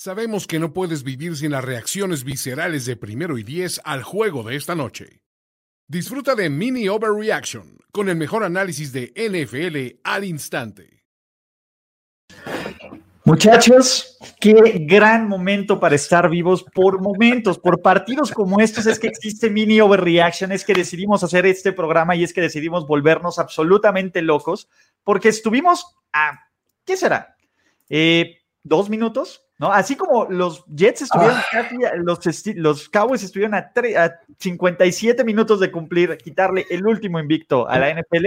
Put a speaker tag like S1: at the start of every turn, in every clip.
S1: Sabemos que no puedes vivir sin las reacciones viscerales de primero y diez al juego de esta noche. Disfruta de Mini Overreaction con el mejor análisis de NFL al instante.
S2: Muchachos, qué gran momento para estar vivos por momentos, por partidos como estos es que existe Mini Overreaction, es que decidimos hacer este programa y es que decidimos volvernos absolutamente locos porque estuvimos a, ¿qué será? Eh, ¿Dos minutos? ¿No? Así como los Jets estuvieron
S3: Ah.
S2: casi, los, los Cowboys estuvieron a, tre- a 57 minutos de cumplir, quitarle el último invicto a la NFL,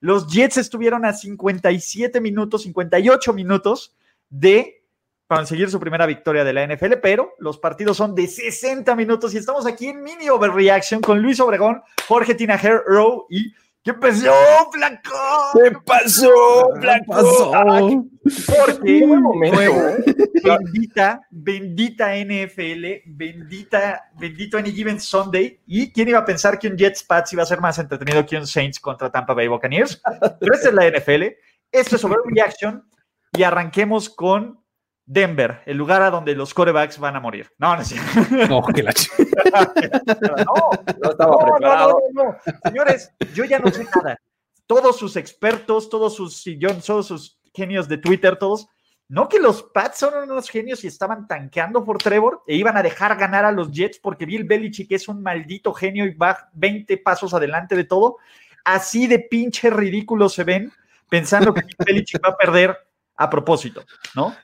S2: los Jets estuvieron a 57 minutos, 58 minutos de conseguir su primera victoria de la NFL, pero los partidos son de 60 minutos y estamos aquí en mini overreaction con Luis Obregón, Jorge Tinajero Rowe y ¿qué pasó, Flaco?
S3: ¿Qué pasó, Blanco? Ay,
S2: Porque
S3: qué buen momento,
S2: bendita, bendita NFL, bendita, bendito Any Given Sunday. ¿Y quién iba a pensar que un Jets Pats iba a ser más entretenido que un Saints contra Tampa Bay Buccaneers? Pero esta es la NFL, esto es Overreaction y arranquemos con Denver, el lugar a donde los corebacks van a morir. No, no es cierto.
S4: No, que la ch-
S2: No,
S3: No estaba
S2: no, no,
S3: preparado.
S2: no, no, no. Señores, yo ya no sé nada. Todos sus expertos, todos sus sillones, todos sus genios de Twitter, todos. No que los Pats son unos genios y estaban tanqueando por Trevor e iban a dejar ganar a los Jets porque Bill Belichick es un maldito genio y va 20 pasos adelante de todo. Así de pinche ridículo se ven pensando que Bill Belichick va a perder a propósito, ¿no?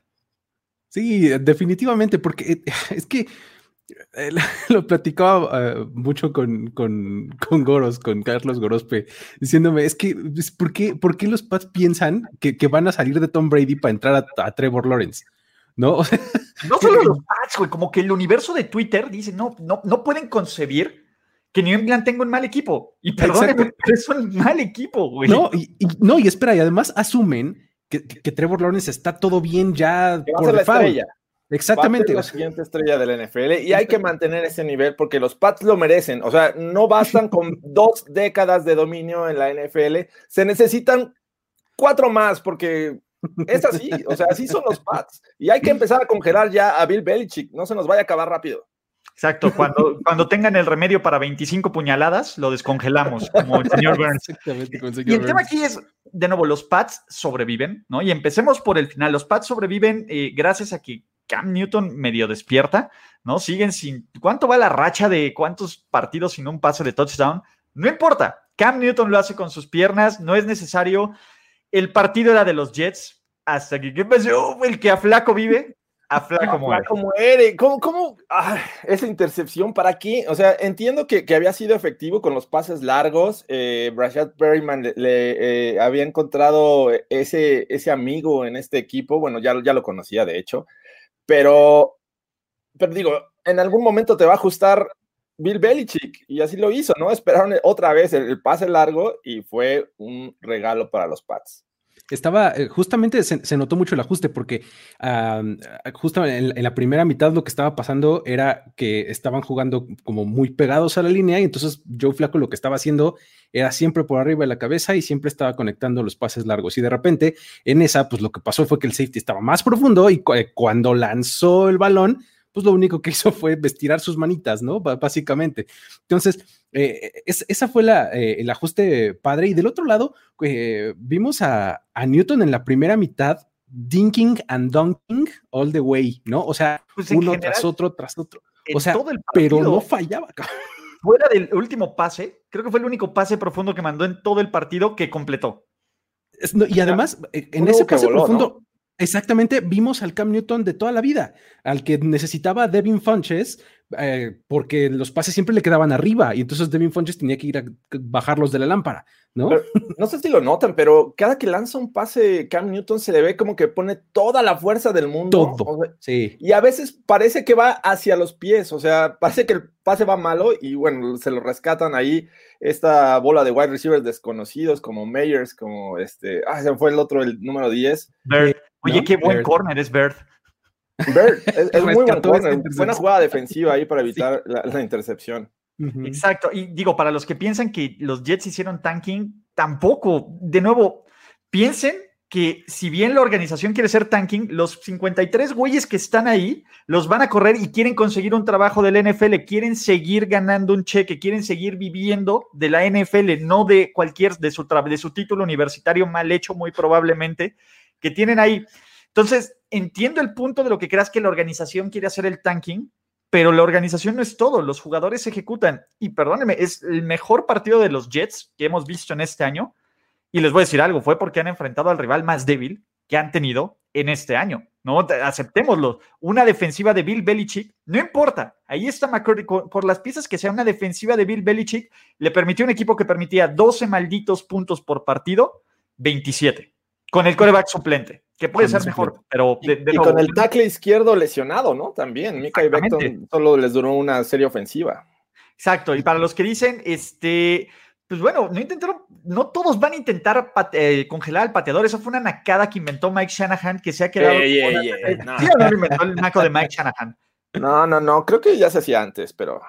S4: Sí, definitivamente, porque es que eh, lo platicaba eh, mucho con, con, con Goros, con Carlos Gorospe, diciéndome, es que, es, ¿por, qué, ¿por qué los Pats piensan que, que van a salir de Tom Brady para entrar a, a Trevor Lawrence? ¿No? O sea,
S2: No solo los Pats, güey, como que el universo de Twitter dice, no, no, no pueden concebir que New England tenga un mal equipo. Y perdónenme, pero es un mal equipo, güey.
S4: no, y, y- no, y espera, y además asumen que, Trevor Lawrence está todo bien ya
S3: Que va a
S4: por
S3: ser la
S4: default.
S3: estrella.
S4: Exactamente.
S3: Va a
S4: o
S3: ser la siguiente estrella de la NFL y hay que mantener ese nivel porque los Pats lo merecen. O sea, no bastan con dos décadas de dominio en la NFL, se necesitan cuatro más porque es así. O sea, así son los Pats y hay que empezar a congelar ya a Bill Belichick. No se nos vaya a acabar rápido.
S2: Exacto, cuando, cuando tengan el remedio para 25 puñaladas, lo descongelamos, como el señor Burns.
S4: Exactamente, el
S2: Y el tema aquí es, de nuevo, los Pats sobreviven, ¿no? Y empecemos por el final. Los Pats sobreviven eh, gracias a que Cam Newton medio despierta, ¿no? Siguen sin... ¿Cuánto va la racha de cuántos partidos sin un pase de touchdown? No importa. Cam Newton lo hace con sus piernas, no es necesario. El partido era de los Jets hasta que... ¿Qué pasó? El que a Flaco vive, a Flaco muere.
S3: Flaco muere. ¿Cómo, cómo? Ay, esa intercepción, ¿para qué? O sea, entiendo que, que había sido efectivo con los pases largos. Eh, Brashad Perryman le, le, eh, había encontrado ese, ese amigo en este equipo. Bueno, ya, ya lo conocía, de hecho. Pero, pero digo, en algún momento te va a ajustar Bill Belichick. Y así lo hizo, ¿no? Esperaron otra vez el, el pase largo y fue un regalo para los Pats.
S4: Estaba, eh, justamente se, notó mucho el ajuste porque um, justo en, la primera mitad lo que estaba pasando era que estaban jugando como muy pegados a la línea y entonces Joe Flaco lo que estaba haciendo era siempre por arriba de la cabeza y siempre estaba conectando los pases largos. Y de repente en esa pues lo que pasó fue que el safety estaba más profundo y cu cuando lanzó el balón pues lo único que hizo fue estirar sus manitas, ¿no? B básicamente. Entonces, eh, es, esa fue la, eh, el ajuste padre. Y del otro lado, eh, vimos a, a, Newton en la primera mitad, dinking and dunking all the way, ¿no? O sea, pues uno general, tras otro, tras otro. O sea, partido, pero no fallaba.
S2: Fuera del último pase, creo que fue el único pase profundo que mandó en todo el partido que completó.
S4: No, y además, en ese pase
S3: voló,
S4: profundo,
S3: ¿no?
S4: Exactamente, vimos al Cam Newton de toda la vida, al que necesitaba Devin Funches, eh, porque los pases siempre le quedaban arriba y entonces Devin Funches tenía que ir a bajarlos de la lámpara, ¿no?
S3: Pero, no sé si lo notan, pero cada que lanza un pase Cam Newton se le ve como que pone toda la fuerza del mundo.
S4: Todo,
S3: o sea,
S4: sí.
S3: Y a veces parece que va hacia los pies, o sea, parece que el pase va malo y bueno, se lo rescatan ahí esta bola de wide receivers desconocidos como Meyers, como este, ah, se fue el otro, el número 10.
S2: Bird. Oye, ¿no? qué buen Bird. corner es Bird.
S3: Bird, es, es muy buen corner, buena jugada defensiva ahí para evitar sí. la, la, intercepción.
S2: Uh -huh. Exacto, y digo, para los que piensan que los Jets hicieron tanking, tampoco, de nuevo, piensen que si bien la organización quiere ser tanking, los 53 güeyes que están ahí los van a correr y quieren conseguir un trabajo del NFL, quieren seguir ganando un cheque, quieren seguir viviendo de la NFL, no de cualquier, de su, de su título universitario mal hecho muy probablemente, que tienen ahí. Entonces, entiendo el punto de lo que creas que la organización quiere hacer el tanking, pero la organización no es todo, los jugadores ejecutan. Y perdónenme, es el mejor partido de los Jets que hemos visto en este año y les voy a decir algo, fue porque han enfrentado al rival más débil que han tenido en este año. No, aceptémoslo. Una defensiva de Bill Belichick, no importa. Ahí está McCurdy, por las piezas que sea una defensiva de Bill Belichick, le permitió un equipo que permitía 12 malditos puntos por partido, 27, con el coreback suplente, que puede ser mejor, pero
S3: y, con el tackle izquierdo lesionado, ¿no? También, Mika y Beckton solo les duró una serie ofensiva.
S2: Exacto, y para los que dicen, este, pues bueno, no intentaron, no todos van a intentar eh, congelar al pateador. Esa fue una nacada que inventó Mike Shanahan, que se ha quedado. no. Sí, no inventó el naco de Mike Shanahan.
S3: No, no, no, creo que ya se hacía antes, pero.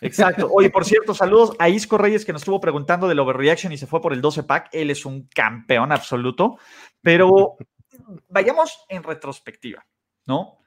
S2: Exacto. Oye, por cierto, saludos a Isco Reyes que nos estuvo preguntando del overreaction y se fue por el 12 pack. Él es un campeón absoluto. Pero vayamos en retrospectiva, ¿no?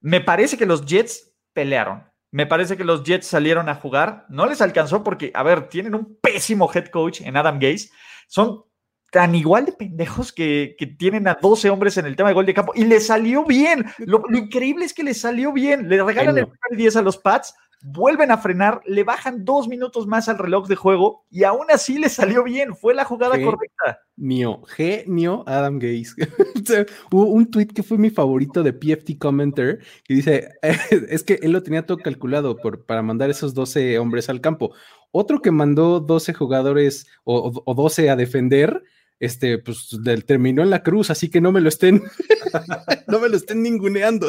S2: Me parece que los Jets pelearon me parece que los Jets salieron a jugar. No les alcanzó porque, a ver, tienen un pésimo head coach en Adam Gaze. Son tan igual de pendejos que, tienen a 12 hombres en el tema de gol de campo y les salió bien. Lo, increíble es que les salió bien. Le regalan el 10 a los Pats vuelven a frenar, le bajan dos minutos más al reloj de juego y aún así le salió bien, fue la jugada correcta.
S4: Genio, genio Adam Gaze. Hubo un tweet que fue mi favorito de PFT Commenter que dice, es que él lo tenía todo calculado por, para mandar esos 12 hombres al campo. Otro que mandó 12 jugadores o, o 12 a defender, este, pues terminó en la cruz, así que no me lo estén, no me lo estén ninguneando.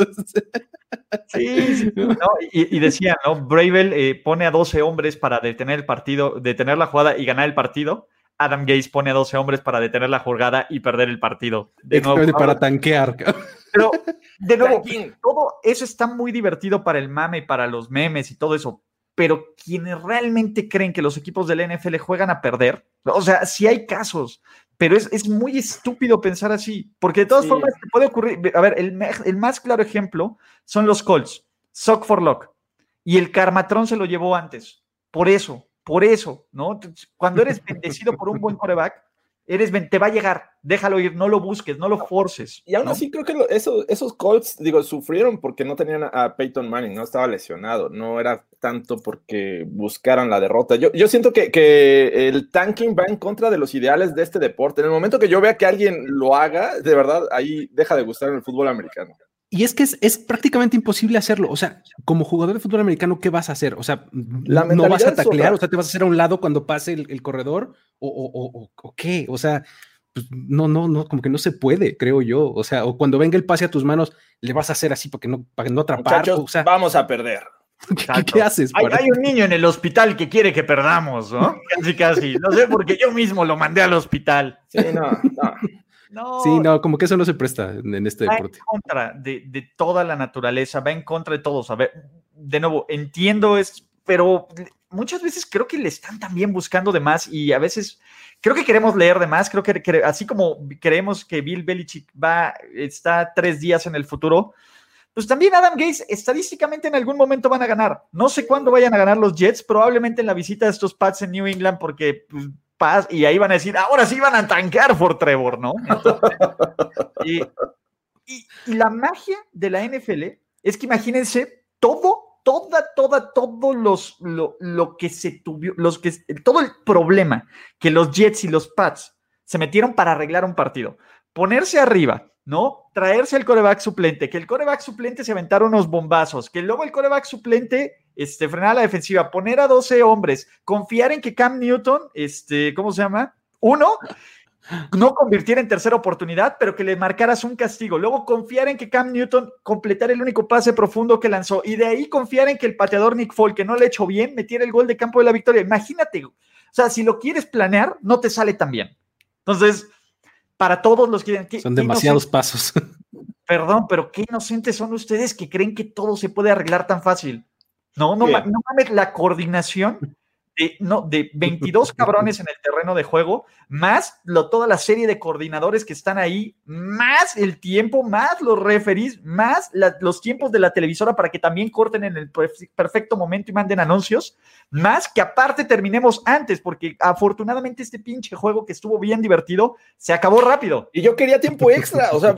S2: sí, y, decía, ¿no? Bravel eh, pone a 12 hombres para detener el partido, detener la jugada y ganar el partido. Adam Gaze pone a 12 hombres para detener la jugada y perder el partido.
S4: De nuevo, para tanquear.
S2: Pero, de nuevo, todo eso está muy divertido para el mame y para los memes y todo eso. Pero quienes realmente creen que los equipos del NFL juegan a perder, o sea, si hay casos, pero es, muy estúpido pensar así, porque de todas formas te puede ocurrir, a ver, el, el, más claro ejemplo son los Colts, Sock for Lock, y el Carmatron se lo llevó antes, por eso, por eso, ¿no? Cuando eres bendecido por un buen coreback, eres, te va a llegar, déjalo ir, no lo busques, no lo forces.
S3: Y aún así creo que esos Colts, digo, sufrieron porque no tenían a Peyton Manning, no estaba lesionado, no era tanto porque buscaran la derrota. Yo, yo siento que, que, el tanking va en contra de los ideales de este deporte. En el momento que yo vea que alguien lo haga, de verdad, ahí deja de gustar en el fútbol americano.
S4: Y es que es, prácticamente imposible hacerlo. O sea, como jugador de fútbol americano, ¿qué vas a hacer? O sea, no vas a taclear, o sea, te vas a hacer a un lado cuando pase el, corredor, o, o, qué. O sea, pues no, no, no, como que no se puede, creo yo. O sea, o cuando venga el pase a tus manos, le vas a hacer así para que no, para no atrapar. o sea,
S3: vamos a perder.
S2: ¿Qué, haces? Hay, hay, un niño en el hospital que quiere que perdamos, ¿no? Casi, casi. No sé, porque yo mismo lo mandé al hospital.
S3: Sí, no, no.
S4: No, sí, no, como que eso no se presta en este deporte.
S2: Va en contra de, toda la naturaleza, va en contra de todos. A ver, de nuevo, entiendo es, pero muchas veces creo que le están también buscando de más y a veces creo que queremos leer de más. Creo que, así como creemos que Bill Belichick va, está tres días en el futuro, pues también Adam Gates estadísticamente en algún momento van a ganar. No sé cuándo vayan a ganar los Jets, probablemente en la visita de estos Pats en New England, porque pues, y ahí van a decir, ahora sí van a tanquear por Trevor, ¿no? y, la magia de la NFL es que imagínense todo, toda, toda, todo los, lo, que se tuvo, los que, todo el problema que los Jets y los Pats se metieron para arreglar un partido. Ponerse arriba, ¿no? Traerse al coreback suplente, que el coreback suplente se aventara unos bombazos, que luego el coreback suplente este, frenar la defensiva, poner a 12 hombres, confiar en que Cam Newton, este, ¿cómo se llama? Uno, no convirtiera en tercera oportunidad, pero que le marcaras un castigo. Luego confiar en que Cam Newton completara el único pase profundo que lanzó. Y de ahí confiar en que el pateador Nick Folk, que no le echó bien, metiera el gol de campo de la victoria. Imagínate, o sea, si lo quieres planear, no te sale tan bien. Entonces, para todos los que...
S4: Son demasiados pasos.
S2: Perdón, pero qué inocentes son ustedes que creen que todo se puede arreglar tan fácil. No, no, no mames la coordinación de, no, de 22 cabrones en el terreno de juego, más lo, toda la serie de coordinadores que están ahí, más el tiempo, más los referees, más los tiempos de la televisora para que también corten en el perfecto momento y manden anuncios, más que aparte terminemos antes, porque afortunadamente este pinche juego que estuvo bien divertido se acabó rápido.
S3: Y yo quería tiempo extra, o sea,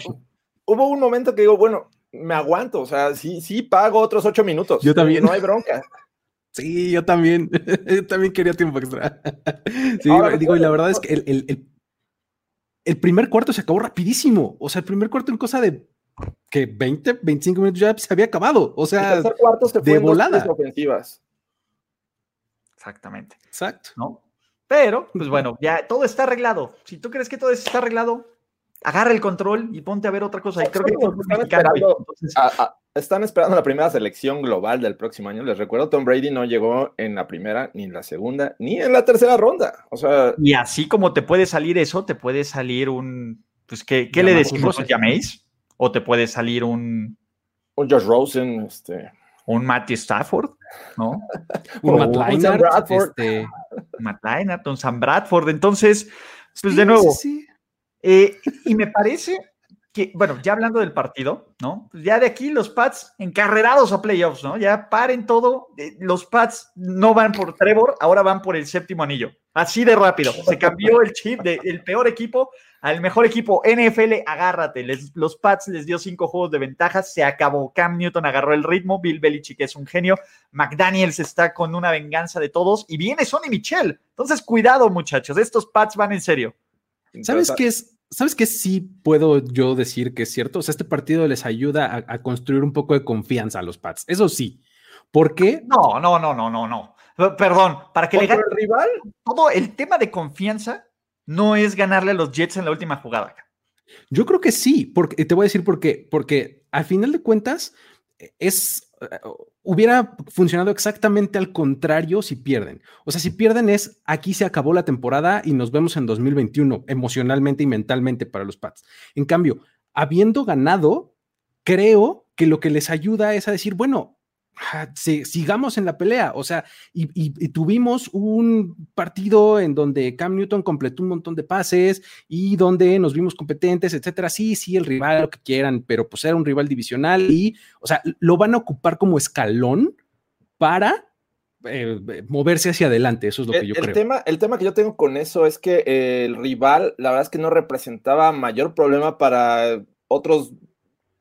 S3: hubo un momento que digo, bueno, me aguanto, o sea, sí, sí pago otros ocho minutos.
S4: Yo también.
S3: No hay bronca.
S4: Sí, yo también. yo también quería tiempo extra. sí, digo, y la verdad es que el, el, primer cuarto se acabó rapidísimo. O sea, el primer cuarto en cosa de que 20, 25 minutos ya se había acabado. O sea,
S3: el cuarto se fue
S4: de volada.
S3: ofensivas.
S2: Exactamente.
S4: Exacto.
S2: ¿No? Pero, pues bueno, ya todo está arreglado. Si tú crees que todo está arreglado, agarra el control y ponte a ver otra cosa. Y creo que
S3: están, esperando, están esperando la primera selección global del próximo año. Les recuerdo, Tom Brady no llegó en la primera, ni en la segunda, ni en la tercera ronda. O sea,
S2: y así como te puede salir eso, te puede salir un. Pues, ¿qué, qué le decimos? ¿Llaméis? ¿O te puede salir un.
S3: Un Josh Rosen, este.
S2: Un Matty Stafford, ¿no?
S4: un Matt Leinart,
S2: este... Matt Leinart, un Sam Bradford. Entonces, pues de nuevo, sí, eh, y me parece que, bueno, ya hablando del partido, ¿no? Pues ya de aquí los Pats encarrerados a playoffs, ¿no? Ya paren todo. Eh, los Pats no van por Trevor, ahora van por el séptimo anillo. Así de rápido. Se cambió el chip del peor equipo al mejor equipo. NFL, agárrate. los Pats les dio cinco juegos de ventaja. Se acabó. Cam Newton agarró el ritmo. Bill Belichick es un genio. McDaniels está con una venganza de todos. Y viene Sonny Michel. Entonces, cuidado, muchachos. Estos Pats van en serio.
S4: ¿Sabes qué es? ¿Sabes qué sí puedo yo decir que es cierto? O sea, este partido les ayuda a, construir un poco de confianza a los Pats. Eso sí. ¿Por qué?
S2: No, no, no, no, no, no. Perdón, para que le
S3: gane el rival.
S2: Todo el tema de confianza no es ganarle a los Jets en la última jugada.
S4: Yo creo que sí, porque te voy a decir por qué. Porque al final de cuentas es hubiera funcionado exactamente al contrario si pierden. O sea, si pierden es aquí se acabó la temporada y nos vemos en 2021 emocionalmente y mentalmente para los Pats. En cambio, habiendo ganado, creo que lo que les ayuda es a decir, bueno, sigamos en la pelea. O sea, y, tuvimos un partido en donde Cam Newton completó un montón de pases y donde nos vimos competentes, etcétera. Sí, sí, el rival, lo que quieran, pero pues era un rival divisional y, o sea, lo van a ocupar como escalón para eh, moverse hacia adelante. Eso es lo que yo
S3: el
S4: creo.
S3: Tema, el tema que yo tengo con eso es que el rival, la verdad es que no representaba mayor problema para otros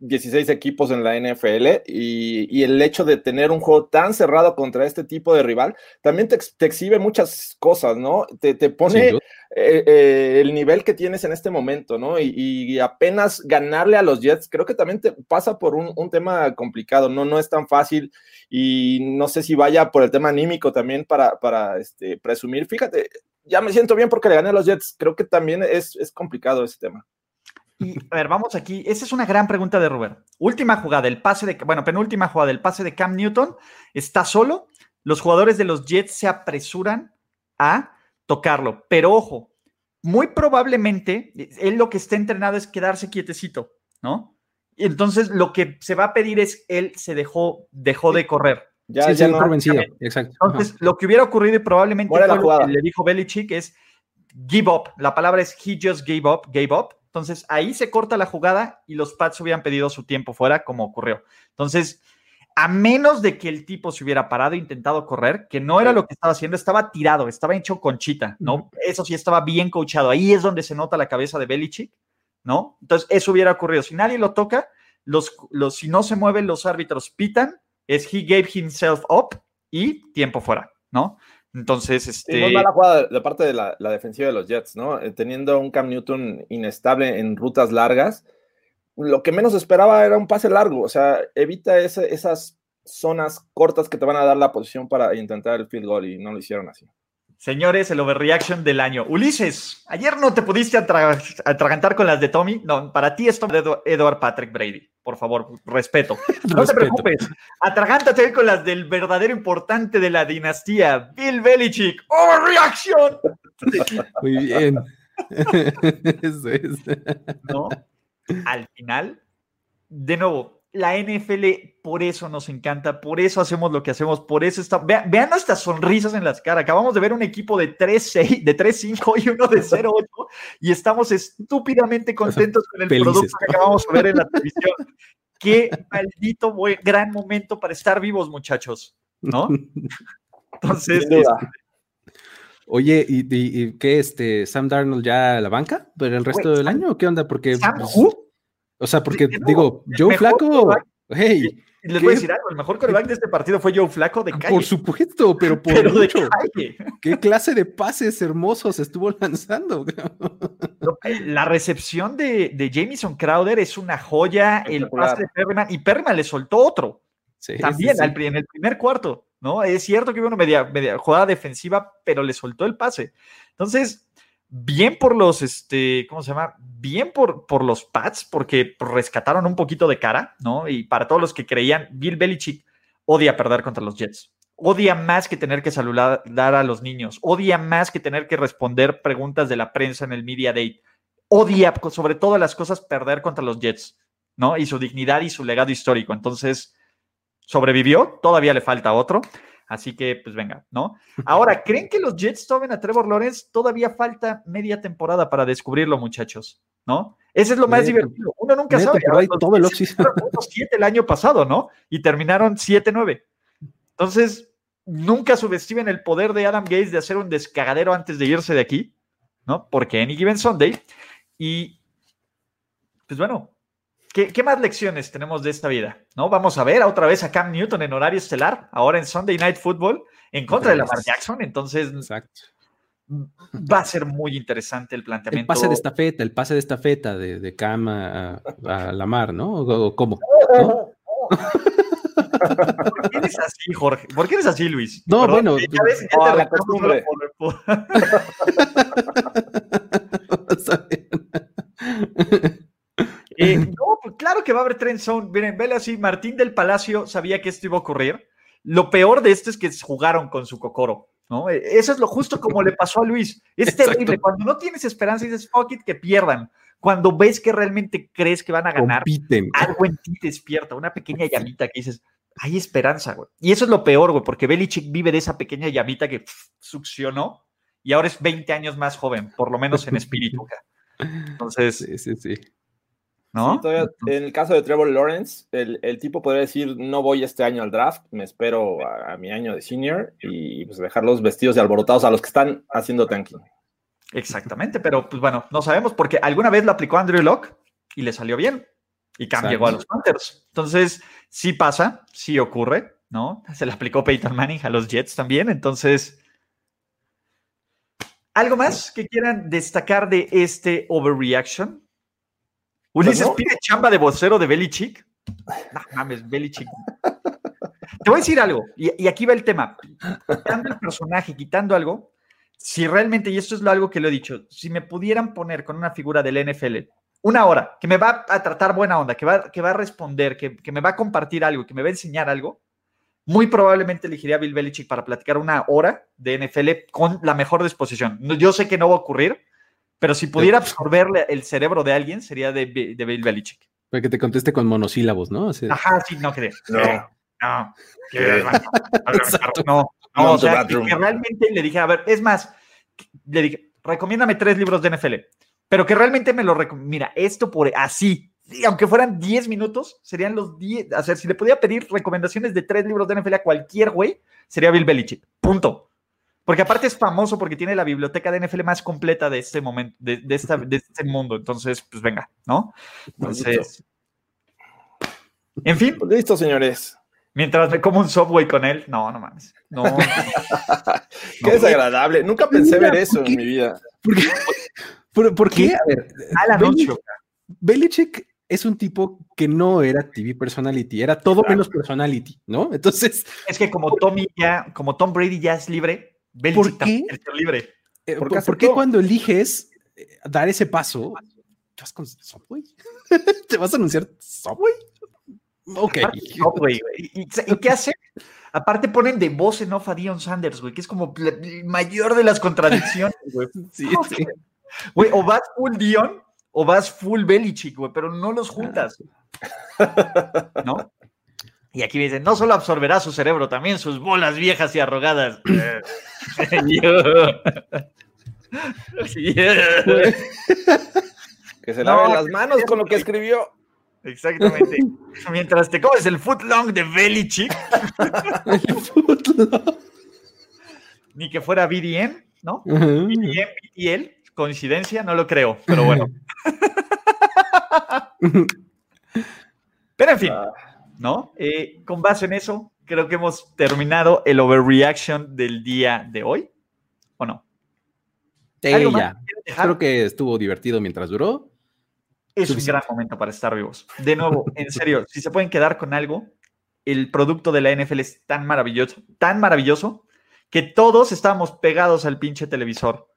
S3: 16 equipos en la NFL y, el hecho de tener un juego tan cerrado contra este tipo de rival también te, exhibe muchas cosas, ¿no? Te, pone eh, eh, el nivel que tienes en este momento, ¿no? Y, apenas ganarle a los Jets, creo que también te pasa por un, tema complicado, ¿no? No es tan fácil y no sé si vaya por el tema anímico también para, para este, presumir. Fíjate, ya me siento bien porque le gané a los Jets, creo que también es, es complicado ese tema.
S2: Y a ver, vamos aquí. Esa es una gran pregunta de Robert. Última jugada, el pase de, bueno, penúltima jugada, el pase de Cam Newton. Está solo. Los jugadores de los Jets se apresuran a tocarlo. Pero ojo, muy probablemente él lo que está entrenado es quedarse quietecito, ¿no? Y entonces lo que se va a pedir es él se dejó, dejó de correr.
S4: Ya, ya no, vencido. Exacto.
S2: Entonces, lo que hubiera ocurrido y probablemente fue lo que le dijo Belichick es give up. La palabra es he just gave up, gave up. Entonces ahí se corta la jugada y los Pats hubieran pedido su tiempo fuera, como ocurrió. Entonces, a menos de que el tipo se hubiera parado e intentado correr, que no era lo que estaba haciendo, estaba tirado, estaba hecho conchita, ¿no? Eso sí estaba bien coachado. Ahí es donde se nota la cabeza de Belichick, ¿no? Entonces, eso hubiera ocurrido. Si nadie lo toca, los, los, si no se mueven, los árbitros pitan, es he gave himself up y tiempo fuera, ¿no? Entonces, este.
S3: muy mala jugada de parte de la, defensiva de los Jets, ¿no? Eh, teniendo un Cam Newton inestable en rutas largas, lo que menos esperaba era un pase largo. O sea, evita esas zonas cortas que te van a dar la posición para intentar el field goal y no lo hicieron así.
S2: Señores, el overreaction del año. Ulises, ayer no te pudiste atragantar con las de Tommy. No, para ti esto de Edward Patrick Brady. Por favor, respeto. No te preocupes. Atragántate con las del verdadero importante de la dinastía, Bill Belichick. Overreaction.
S4: Muy bien.
S2: ¿No? Al final, de nuevo, la NFL, por eso nos encanta, por eso hacemos lo que hacemos, por eso está. Vean, vean nuestras sonrisas en las caras. Acabamos de ver un equipo de 3-6, de 3-5 y uno de 0-8 y estamos estúpidamente contentos con el producto que acabamos de ver en la televisión. Qué maldito buen, gran momento para estar vivos, muchachos, ¿no? Entonces, este,
S4: Oye, ¿y, qué este Sam Darnold ya a la banca ¿Pero el resto del año o qué onda? Porque pues, o sea, porque digo, Joe Flaco, hey,
S2: les voy a decir algo, el mejor coreback de este partido fue Joe Flaco de calle.
S4: Por supuesto, pero por mucho. ¿Qué clase de pases hermosos estuvo lanzando?
S2: La recepción de, de Jamison Crowder es una joya, el pase de Perryman, y Perryman le soltó otro. También en el primer cuarto, ¿no? Es cierto que hubo una media, media jugada defensiva, pero le soltó el pase. Entonces, bien por los, este, ¿cómo se llama? Bien por, por los Pats, porque rescataron un poquito de cara, ¿no? Y para todos los que creían, Bill Belichick odia perder contra los Jets. Odia más que tener que saludar a los niños. Odia más que tener que responder preguntas de la prensa en el Media Date. Odia, sobre todas las cosas, perder contra los Jets, ¿no? Y su dignidad y su legado histórico. Entonces, sobrevivió, todavía le falta otro. Así que, pues venga, ¿no? Ahora, ¿creen que los Jets tomen a Trevor Lawrence? Todavía falta media temporada para descubrirlo, muchachos, ¿no? Ese es lo más divertido. Uno nunca sabe.
S4: todo el
S2: siete el año pasado, ¿no? Y terminaron 7-9. Entonces, nunca subestimen el poder de Adam Gates de hacer un descagadero antes de irse de aquí, ¿no? Porque Any Given Sunday. Y, pues bueno, ¿Qué, más lecciones tenemos de esta vida? ¿No? Vamos a ver otra vez a Cam Newton en horario estelar, ahora en Sunday Night Football, en contra de Lamar Jackson. Entonces, va a ser muy interesante el planteamiento.
S4: El pase de estafeta, el pase de estafeta de, de Cam a, Lamar, ¿no? ¿O, cómo?
S2: ¿Por qué eres así, Jorge? ¿Por qué eres así, Luis?
S4: No, bueno.
S2: Ya ves, ya te la costumbre. Eh, no, pues claro que va a haber trend zone. Miren, vele así, Martín del Palacio sabía que esto iba a ocurrir. Lo peor de esto es que jugaron con su cocoro, ¿no? E, eso es lo justo como le pasó a Luis. Es terrible. Cuando no tienes esperanza y dices, fuck it, que pierdan. Cuando ves que realmente crees que van a ganar, algo en ti despierta, una pequeña llamita que dices, hay esperanza, güey. Y eso es lo peor, güey, porque Belichick vive de esa pequeña llamita que succionó y ahora es 20 años más joven, por lo menos en espíritu. Entonces,
S4: sí, sí, sí.
S3: ¿No? en el caso de Trevor Lawrence, el, tipo podría decir, no voy este año al draft, me espero a, mi año de senior y pues dejar los vestidos y alborotados a los que están haciendo tanking.
S2: Exactamente, pero pues bueno, no sabemos porque alguna vez lo aplicó Andrew Locke y le salió bien y Cam llegó a los Panthers. Entonces, sí pasa, sí ocurre, ¿no? Se le aplicó Peyton Manning a los Jets también, entonces... ¿Algo más que quieran destacar de este overreaction? Ulises pide chamba de vocero de Belichick. No mames, Belichick. Te voy a decir algo, y, aquí va el tema. Quitando el personaje, quitando algo, si realmente, y esto es algo que lo he dicho, si me pudieran poner con una figura del NFL una hora, que me va a tratar buena onda, que va, que va a responder, que, que, me va a compartir algo, que me va a enseñar algo, muy probablemente elegiría a Bill Belichick para platicar una hora de NFL con la mejor disposición. Yo sé que no va a ocurrir, pero si pudiera absorberle el cerebro de alguien, sería de, de Bill Belichick.
S4: Para que te conteste con monosílabos, ¿no?
S2: Ajá, sí, no creo. No, no. no, no, o sea, que realmente le dije, a ver, es más, le dije, recomiéndame tres libros de NFL, pero que realmente me lo Mira, esto por así, aunque fueran 10 minutos, serían los 10. O sea, si le podía pedir recomendaciones de tres libros de NFL a cualquier güey, sería Bill Belichick. Punto. Porque aparte es famoso porque tiene la biblioteca de NFL más completa de este momento, de, esta, de este mundo. Entonces, pues venga, ¿no? Entonces. En fin.
S3: Pues listo, señores.
S2: Mientras me como un Subway con él, no, no mames. No.
S3: qué desagradable. Nunca pensé ver eso en mi vida.
S4: ¿Por qué? A ver, a la Belichick, Belichick es un tipo que no era TV personality, era todo menos personality, ¿no? Entonces.
S2: Es que como Tommy ya, como Tom Brady ya es libre, ¿Por qué? libre.
S4: Eh, ¿Por, qué cuando eliges eh, dar ese paso, ¿te vas con Subway? ¿Te vas a anunciar Subway?
S2: Ok. ¿Y, qué hace? Aparte ponen de voz en off a Dion Sanders, güey, que es como el mayor de las contradicciones, güey. Sí, o vas full Dion o vas full Belichick, güey, pero no los juntas. ¿No? Y aquí me dicen, no solo absorberá su cerebro, también sus bolas viejas y arrogadas.
S3: que se laven las manos con lo que escribió.
S2: Exactamente. Mientras te comes el footlong de Belichick. el footlong. Ni que fuera BDM, ¿no? BDM, BTL, coincidencia, no lo creo, pero bueno. pero en fin, ah. ¿No? Eh, con base en eso, creo que hemos terminado el overreaction del día de hoy, ¿o no?
S4: ya. Creo que estuvo divertido mientras duró.
S2: Es un gran momento para estar vivos. De nuevo, en serio, si se pueden quedar con algo, el producto de la NFL es tan maravilloso, tan maravilloso, que todos estábamos pegados al pinche televisor.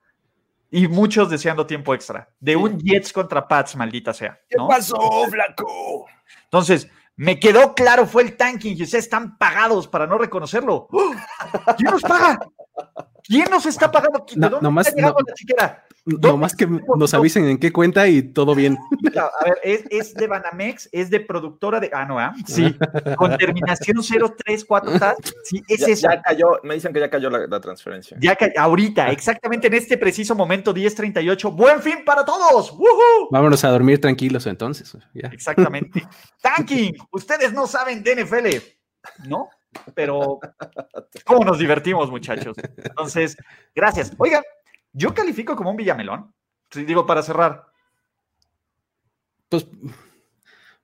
S2: Y muchos deseando tiempo extra. De un Jets contra Pats, maldita sea.
S3: ¿Qué pasó, Flaco?
S2: Entonces, me quedó claro, fue el tanking y ustedes están pagados para no reconocerlo. ¿Quién nos paga? ¿Quién nos está pagando? ¿De dónde
S4: no,
S2: está llegando la chiquera?
S4: No más que nos avisen en qué cuenta y todo bien.
S2: A ver, es, de Banamex, es de productora de. Ah, no, ¿ah? Sí, con terminación 034. Sí, es
S3: ya, Ya cayó, me dicen que ya cayó la, transferencia.
S2: Ya cayó, ahorita, exactamente en este preciso momento, 1038. ¡Buen fin para todos!
S4: Vámonos a dormir tranquilos entonces.
S2: Exactamente. Tanking, ustedes no saben de NFL, ¿no? Pero, ¿cómo nos divertimos, muchachos? Entonces, gracias. Oigan, yo califico como un Villamelón. Digo, para cerrar.
S4: Pues,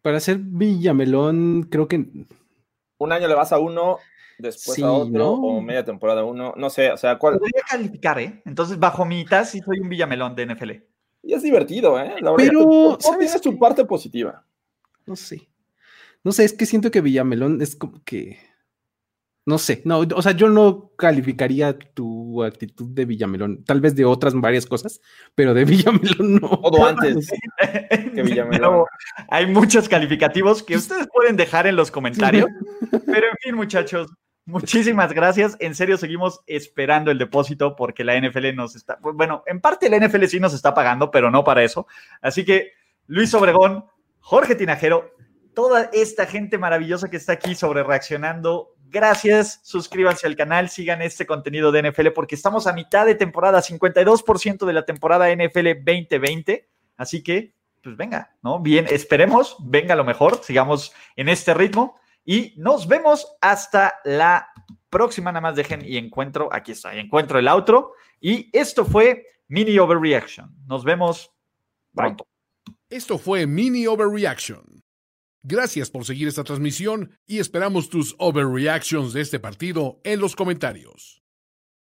S4: para ser Villamelón, creo que.
S3: Un año le vas a uno, después a otro, o media temporada a uno. No sé, o sea, ¿cuál?
S2: Podría calificar, ¿eh? Entonces, bajo mi mitad, sí soy un Villamelón de NFL.
S3: Y es divertido, ¿eh? La verdad, Pero, ¿sabes? su parte positiva.
S4: No sé. No sé, es que siento que Villamelón es como que no sé, no, o sea, yo no calificaría tu actitud de Villamelón, tal vez de otras varias cosas, pero de Villamelón no.
S3: Todo antes que Villamelón.
S2: hay muchos calificativos que ustedes pueden dejar en los comentarios, pero en fin, muchachos, muchísimas gracias. En serio, seguimos esperando el depósito porque la NFL nos está, bueno, en parte la NFL sí nos está pagando, pero no para eso. Así que, Luis Obregón, Jorge Tinajero, toda esta gente maravillosa que está aquí sobre reaccionando Gracias, suscríbanse al canal, sigan este contenido de NFL porque estamos a mitad de temporada, 52% de la temporada NFL 2020. Así que, pues venga, ¿no? Bien, esperemos, venga lo mejor, sigamos en este ritmo y nos vemos hasta la próxima. Nada más dejen y encuentro, aquí está, encuentro el outro. Y esto fue Mini Overreaction. Nos vemos pronto.
S1: Esto fue Mini Overreaction. Gracias por seguir esta transmisión y esperamos tus overreactions de este partido en los comentarios.